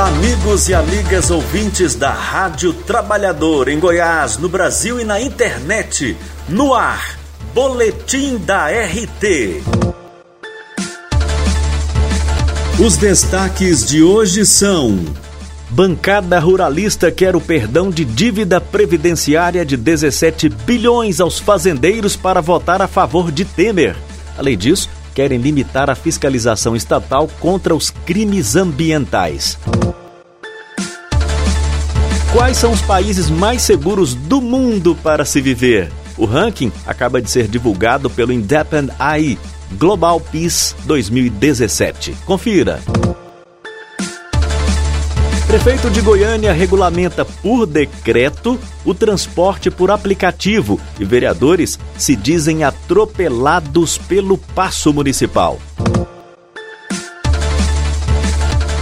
Olá, amigos e amigas ouvintes da Rádio Trabalhador em Goiás, no Brasil e na internet. No ar, Boletim da RT. Os destaques de hoje são: Bancada Ruralista quer o perdão de dívida previdenciária de 17 bilhões aos fazendeiros para votar a favor de Temer. Além disso, querem limitar a fiscalização estatal contra os crimes ambientais. Quais são os países mais seguros do mundo para se viver? O ranking acaba de ser divulgado pelo Independent Eye Global Peace 2017. Confira. Prefeito de Goiânia regulamenta por decreto o transporte por aplicativo e vereadores se dizem atropelados pelo passo municipal.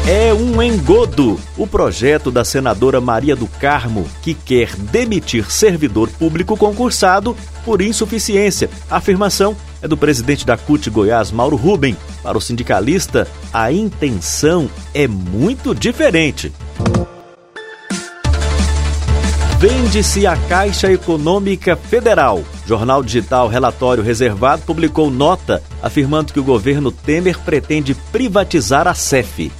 É um engodo o projeto da senadora Maria do Carmo, que quer demitir servidor público concursado por insuficiência. Afirmação é do presidente da CUT Goiás, Mauro Ruben. Para o sindicalista, a intenção é muito diferente. Vende-se a Caixa Econômica Federal. Jornal Digital Relatório Reservado publicou nota afirmando que o governo Temer pretende privatizar a CEF.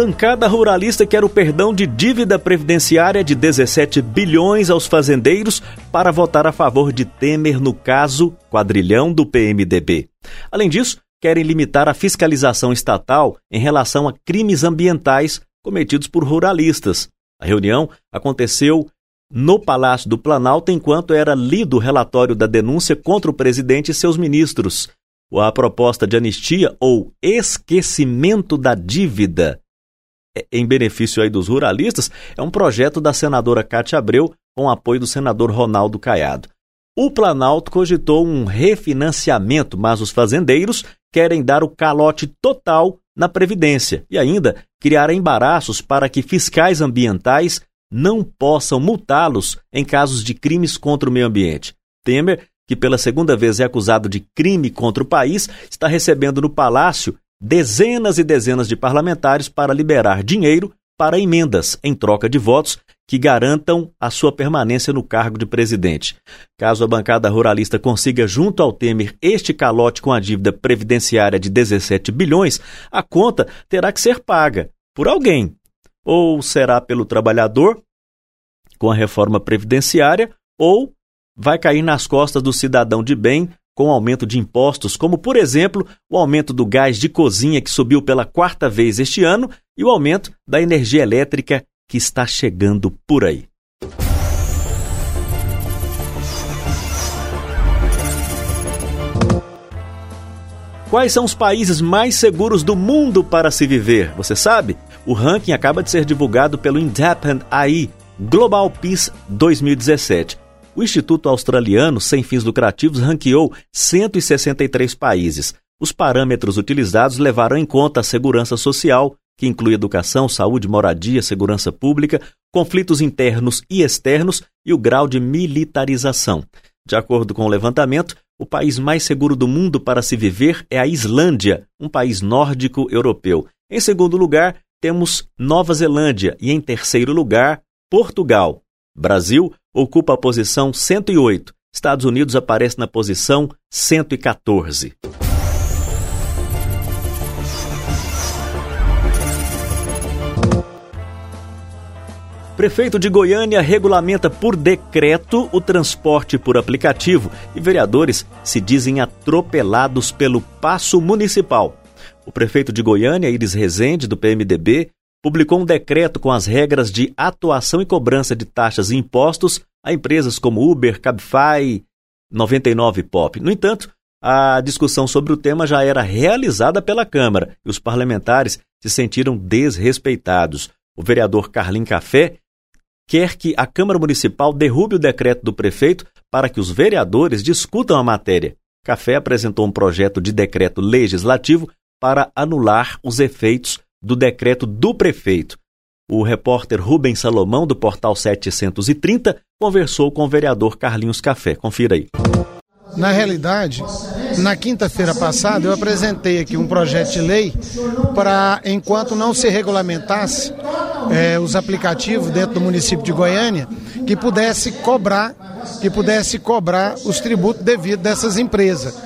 Bancada Ruralista quer o perdão de dívida previdenciária de 17 bilhões aos fazendeiros para votar a favor de Temer no caso quadrilhão do PMDB. Além disso, querem limitar a fiscalização estatal em relação a crimes ambientais cometidos por ruralistas. A reunião aconteceu no Palácio do Planalto enquanto era lido o relatório da denúncia contra o presidente e seus ministros. A proposta de anistia ou esquecimento da dívida em benefício aí dos ruralistas é um projeto da senadora Cátia Abreu com apoio do senador Ronaldo Caiado. O Planalto cogitou um refinanciamento, mas os fazendeiros querem dar o calote total na Previdência e ainda criar embaraços para que fiscais ambientais não possam multá-los em casos de crimes contra o meio ambiente. Temer, que pela segunda vez é acusado de crime contra o país, está recebendo no Palácio dezenas e dezenas de parlamentares para liberar dinheiro para emendas em troca de votos que garantam a sua permanência no cargo de presidente. Caso a bancada ruralista consiga, junto ao Temer, este calote com a dívida previdenciária de 17 bilhões, a conta terá que ser paga por alguém. Ou será pelo trabalhador, com a reforma previdenciária, ou vai cair nas costas do cidadão de bem com aumento de impostos, como, por exemplo, o aumento do gás de cozinha, que subiu pela quarta vez este ano, e o aumento da energia elétrica, que está chegando por aí. Quais são os países mais seguros do mundo para se viver? Você sabe? O ranking acaba de ser divulgado pelo Independent AI Global Peace 2017. O Instituto Australiano Sem Fins Lucrativos ranqueou 163 países. Os parâmetros utilizados levaram em conta a segurança social, que inclui educação, saúde, moradia, segurança pública, conflitos internos e externos e o grau de militarização. De acordo com o levantamento, o país mais seguro do mundo para se viver é a Islândia, um país nórdico europeu. Em segundo lugar, temos Nova Zelândia e em terceiro lugar, Portugal. Brasil ocupa a posição 108. Estados Unidos aparece na posição 114. Prefeito de Goiânia regulamenta por decreto o transporte por aplicativo e vereadores se dizem atropelados pelo passo municipal. O prefeito de Goiânia, Iris Rezende, do PMDB, publicou um decreto com as regras de atuação e cobrança de taxas e impostos a empresas como Uber, Cabify, 99 Pop. No entanto, a discussão sobre o tema já era realizada pela Câmara e os parlamentares se sentiram desrespeitados. O vereador Carlin Café quer que a Câmara Municipal derrube o decreto do prefeito para que os vereadores discutam a matéria. Café apresentou um projeto de decreto legislativo para anular os efeitos do decreto do prefeito. O repórter Rubens Salomão, do portal 730, conversou com o vereador Carlinhos Café. Confira aí. Na realidade, na quinta-feira passada, eu apresentei aqui um projeto de lei para, enquanto não se regulamentasse é, os aplicativos dentro do município de Goiânia, que pudesse cobrar, que pudesse cobrar os tributos devidos dessas empresas.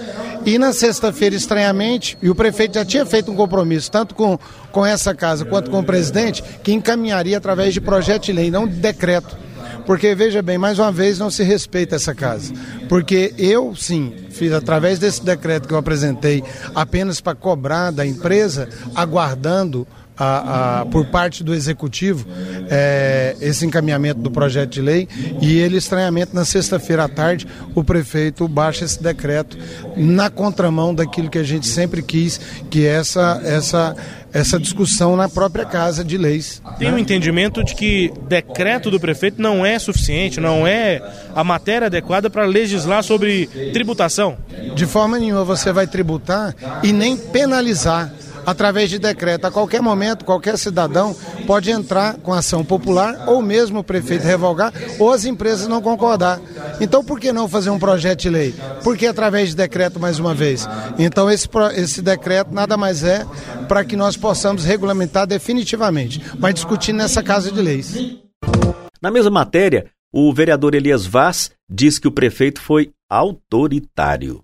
E na sexta-feira, estranhamente, e o prefeito já tinha feito um compromisso, tanto com, com essa casa quanto com o presidente, que encaminharia através de projeto de lei, não de decreto. Porque, veja bem, mais uma vez não se respeita essa casa. Porque eu, sim, fiz através desse decreto que eu apresentei, apenas para cobrar da empresa, aguardando a, a, por parte do Executivo é, esse encaminhamento do projeto de lei e ele, estranhamente, na sexta-feira à tarde, o prefeito baixa esse decreto na contramão daquilo que a gente sempre quis, que é essa, essa, essa discussão na própria Casa de Leis. Tem um entendimento de que decreto do prefeito não é suficiente, não é a matéria adequada para legislar sobre tributação? De forma nenhuma você vai tributar e nem penalizar através de decreto. A qualquer momento, qualquer cidadão pode entrar com ação popular ou mesmo o prefeito revogar ou as empresas não concordar. Então, por que não fazer um projeto de lei? Por que através de decreto mais uma vez? Então, esse, esse decreto nada mais é para que nós possamos regulamentar definitivamente, mas discutir nessa Casa de Leis. Na mesma matéria, o vereador Elias Vaz diz que o prefeito foi autoritário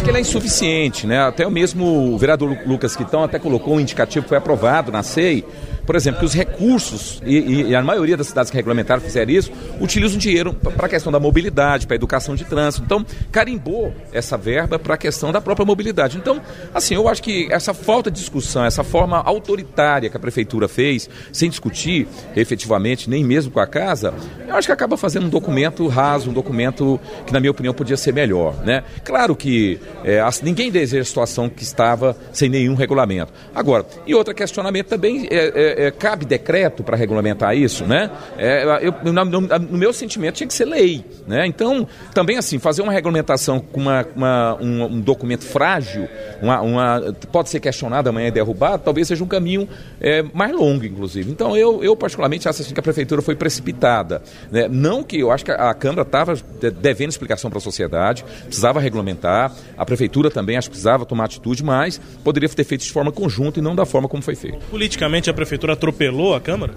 acho que ele é insuficiente, né? Até o mesmo vereador Lucas Quitão até colocou um indicativo foi aprovado na SEI, por exemplo, que os recursos, e, e, a maioria das cidades que regulamentaram fizeram isso, utilizam dinheiro para a questão da mobilidade, para a educação de trânsito. Então, carimbou essa verba para a questão da própria mobilidade. Então, assim, eu acho que essa falta de discussão, essa forma autoritária que a prefeitura fez, sem discutir efetivamente, nem mesmo com a casa, eu acho que acaba fazendo um documento raso, um documento que, na minha opinião, podia ser melhor. Né? Claro que é, ninguém deseja a situação que estava sem nenhum regulamento. Agora, e outro questionamento também é, é é, cabe decreto para regulamentar isso, né? É, eu, no, no, meu sentimento tinha que ser lei, né? Então, também assim, fazer uma regulamentação com uma, uma um, um, documento frágil, uma, uma, pode ser questionado amanhã e derrubado, talvez seja um caminho é, mais longo, inclusive. Então, eu, eu particularmente acho assim, que a prefeitura foi precipitada. Né? Não que eu acho que a, a Câmara estava devendo explicação para a sociedade, precisava regulamentar, a prefeitura também acho que precisava tomar atitude, mas poderia ter feito de forma conjunta e não da forma como foi feito. Politicamente, a prefeitura prefeitura atropelou a Câmara?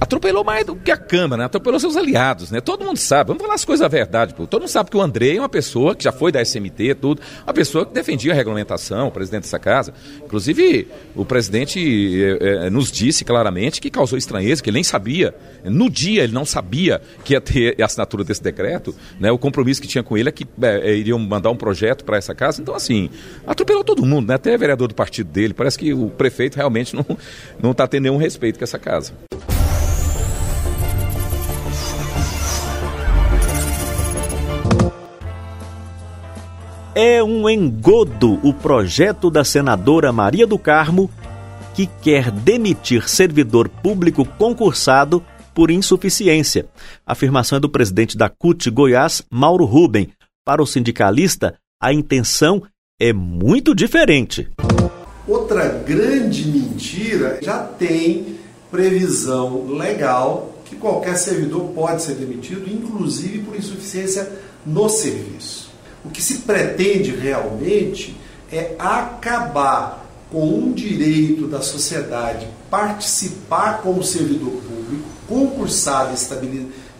Atropelou mais do que a Câmara, né? atropelou seus aliados, né? Todo mundo sabe, vamos falar as coisas da verdade, pô. Todo mundo sabe que o André é uma pessoa que já foi da SMT, tudo, uma pessoa que defendia a regulamentação, o presidente dessa casa. Inclusive, o presidente é, é, nos disse claramente que causou estranheza, que ele nem sabia. No dia ele não sabia que ia ter a assinatura desse decreto, né? O compromisso que tinha com ele é que é, iriam mandar um projeto para essa casa. Então, assim, atropelou todo mundo, né? Até vereador do partido dele. Parece que o prefeito realmente não está tendo nenhum respeito com essa casa. É um engodo o projeto da senadora Maria do Carmo, que quer demitir servidor público concursado por insuficiência. A afirmação é do presidente da CUT Goiás, Mauro Ruben. Para o sindicalista, a intenção é muito diferente. Outra grande mentira já tem previsão legal que qualquer servidor pode ser demitido, inclusive por insuficiência no serviço. O que se pretende realmente é acabar com um direito da sociedade participar como servidor público, concursado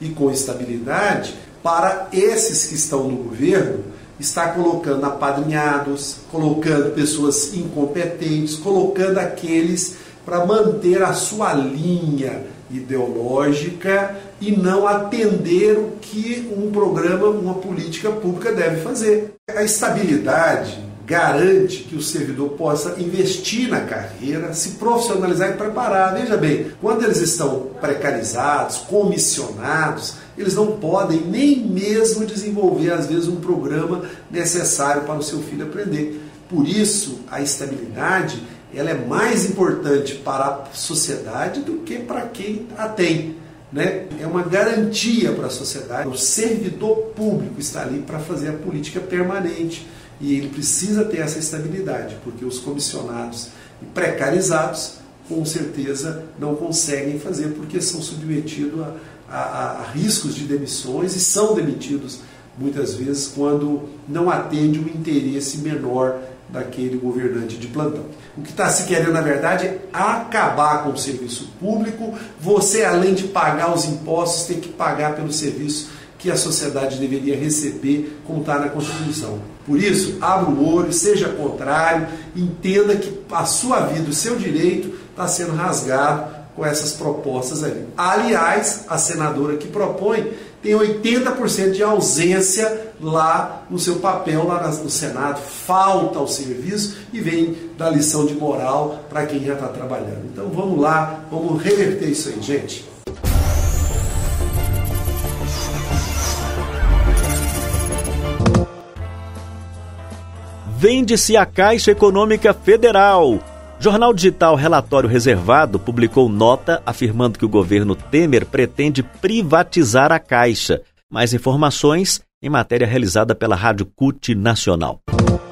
e com estabilidade, para esses que estão no governo está colocando apadrinhados, colocando pessoas incompetentes, colocando aqueles para manter a sua linha ideológica e não atender o que um programa, uma política pública deve fazer. A estabilidade garante que o servidor possa investir na carreira, se profissionalizar e preparar. Veja bem, quando eles estão precarizados, comissionados, eles não podem nem mesmo desenvolver, às vezes, um programa necessário para o seu filho aprender. Por isso, a estabilidade ela é mais importante para a sociedade do que para quem a tem. Né? É uma garantia para a sociedade. O servidor público está ali para fazer a política permanente e ele precisa ter essa estabilidade, porque os comissionados e precarizados, com certeza, não conseguem fazer, porque são submetidos a, a, a riscos de demissões e são demitidos muitas vezes, quando não atende o interesse menor daquele governante de plantão. O que está se querendo, na verdade, é acabar com o serviço público. Você, além de pagar os impostos, tem que pagar pelo serviço que a sociedade deveria receber, como está na Constituição. Por isso, abra o olho, seja contrário, entenda que a sua vida, o seu direito, está sendo rasgado com essas propostas ali. Aliás, a senadora que propõe tem 80% de ausência lá no seu papel, lá no Senado, falta ao serviço e vem da lição de moral para quem já está trabalhando. Então vamos lá, vamos reverter isso aí, gente. Vende-se a Caixa Econômica Federal. Jornal Digital Relatório Reservado publicou nota afirmando que o governo Temer pretende privatizar a Caixa. Mais informações em matéria realizada pela Rádio CUT Nacional.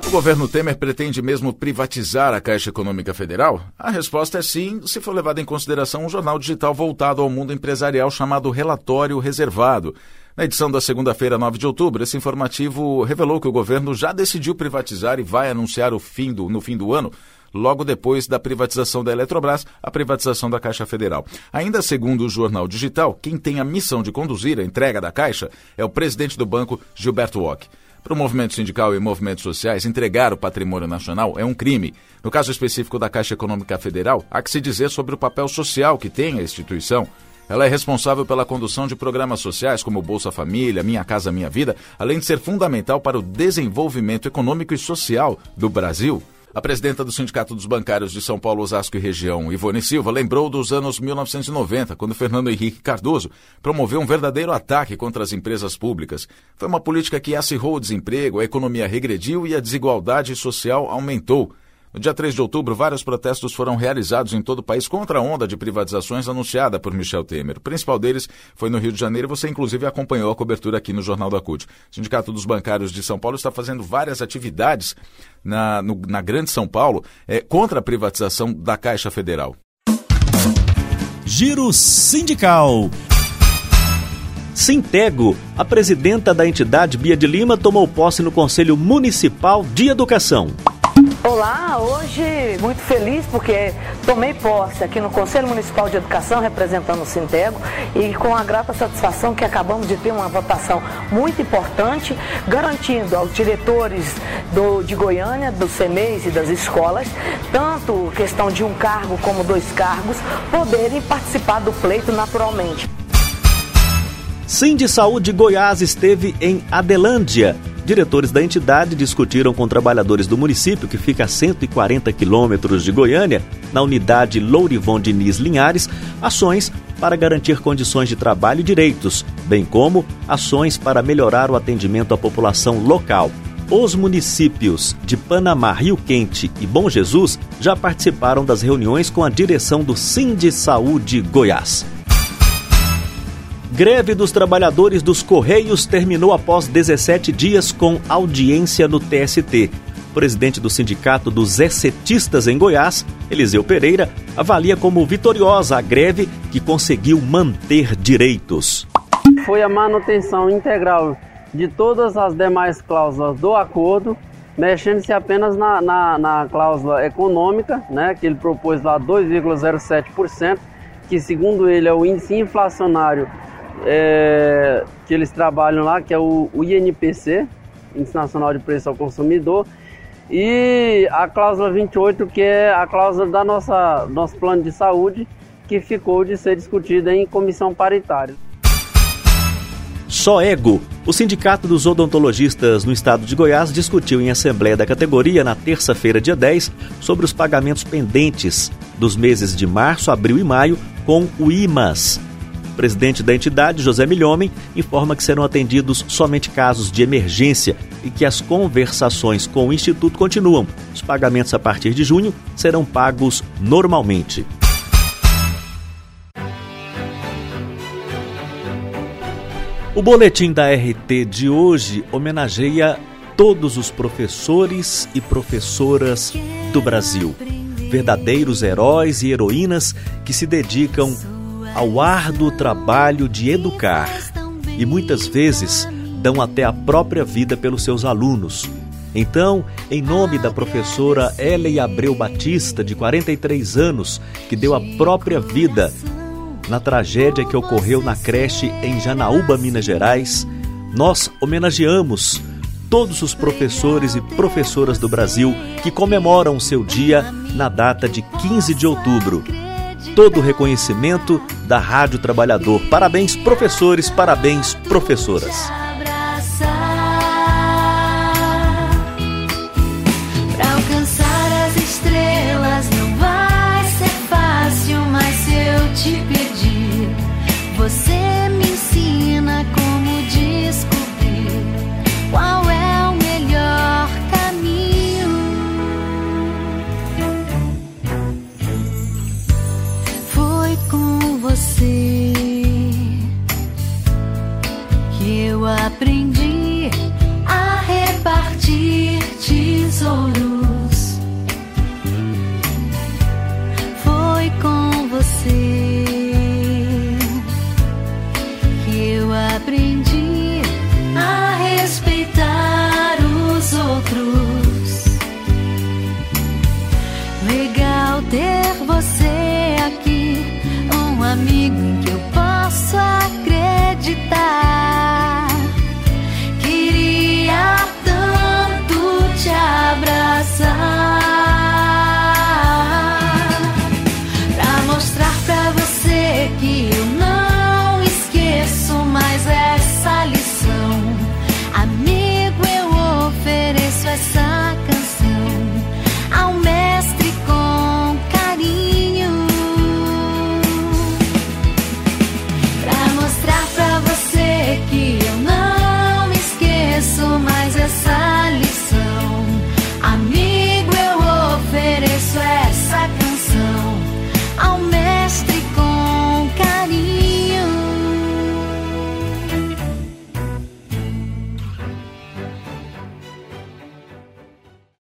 O governo Temer pretende mesmo privatizar a Caixa Econômica Federal? A resposta é sim, se for levado em consideração um jornal digital voltado ao mundo empresarial chamado Relatório Reservado. Na edição da segunda-feira, 9 de outubro, esse informativo revelou que o governo já decidiu privatizar e vai anunciar o fim do, no fim do ano logo depois da privatização da Eletrobras, a privatização da Caixa Federal. Ainda segundo o Jornal Digital, quem tem a missão de conduzir a entrega da Caixa é o presidente do banco, Gilberto Ock. Para o movimento sindical e movimentos sociais, entregar o patrimônio nacional é um crime. No caso específico da Caixa Econômica Federal, há que se dizer sobre o papel social que tem a instituição. Ela é responsável pela condução de programas sociais como Bolsa Família, Minha Casa Minha Vida, além de ser fundamental para o desenvolvimento econômico e social do Brasil. A presidenta do Sindicato dos Bancários de São Paulo, Osasco e Região, Ivone Silva, lembrou dos anos 1990, quando Fernando Henrique Cardoso promoveu um verdadeiro ataque contra as empresas públicas. Foi uma política que acirrou o desemprego, a economia regrediu e a desigualdade social aumentou. No dia 3 de outubro, vários protestos foram realizados em todo o país contra a onda de privatizações anunciada por Michel Temer. O principal deles foi no Rio de Janeiro você, inclusive, acompanhou a cobertura aqui no Jornal da CUT. O Sindicato dos Bancários de São Paulo está fazendo várias atividades na, no, na Grande São Paulo é, contra a privatização da Caixa Federal. Giro Sindical. Sintego, a presidenta da entidade Bia de Lima tomou posse no Conselho Municipal de Educação. Olá, hoje muito feliz porque tomei posse aqui no Conselho Municipal de Educação representando o Sintego e com a grata satisfação que acabamos de ter uma votação muito importante, garantindo aos diretores do, de Goiânia, do CEMEIS e das escolas, tanto questão de um cargo como dois cargos, poderem participar do pleito naturalmente. Sim de Saúde Goiás esteve em Adelândia Diretores da entidade discutiram com trabalhadores do município, que fica a 140 quilômetros de Goiânia, na unidade Lourivon Diniz Linhares, ações para garantir condições de trabalho e direitos, bem como ações para melhorar o atendimento à população local. Os municípios de Panamá, Rio Quente e Bom Jesus já participaram das reuniões com a direção do Sind Saúde Goiás. Greve dos trabalhadores dos Correios terminou após 17 dias com audiência no TST. O presidente do Sindicato dos Excetistas em Goiás, Eliseu Pereira, avalia como vitoriosa a greve que conseguiu manter direitos. Foi a manutenção integral de todas as demais cláusulas do acordo, mexendo-se apenas na, na, na, cláusula econômica, né, que ele propôs lá 2,07%, que segundo ele é o índice inflacionário é, que eles trabalham lá, que é o, o INPC, Índice Nacional de Preço ao Consumidor, e a cláusula 28, que é a cláusula da nossa nosso plano de saúde, que ficou de ser discutida em comissão paritária. Só Ego, o Sindicato dos Odontologistas no estado de Goiás discutiu em assembleia da categoria na terça-feira, dia 10, sobre os pagamentos pendentes dos meses de março, abril e maio com o IMAS, presidente da entidade, José Milhomem, informa que serão atendidos somente casos de emergência e que as conversações com o Instituto continuam. Os pagamentos a partir de junho serão pagos normalmente. O boletim da RT de hoje homenageia todos os professores e professoras do Brasil, verdadeiros heróis e heroínas que se dedicam ao árduo trabalho de educar e muitas vezes dão até a própria vida pelos seus alunos. Então, em nome da professora Elei Abreu Batista, de 43 anos, que deu a própria vida na tragédia que ocorreu na creche em Janaúba, Minas Gerais, nós homenageamos todos os professores e professoras do Brasil que comemoram seu dia na data de 15 de outubro. Todo o reconhecimento da Rádio Trabalhador. Parabéns, professores, parabéns, professoras. que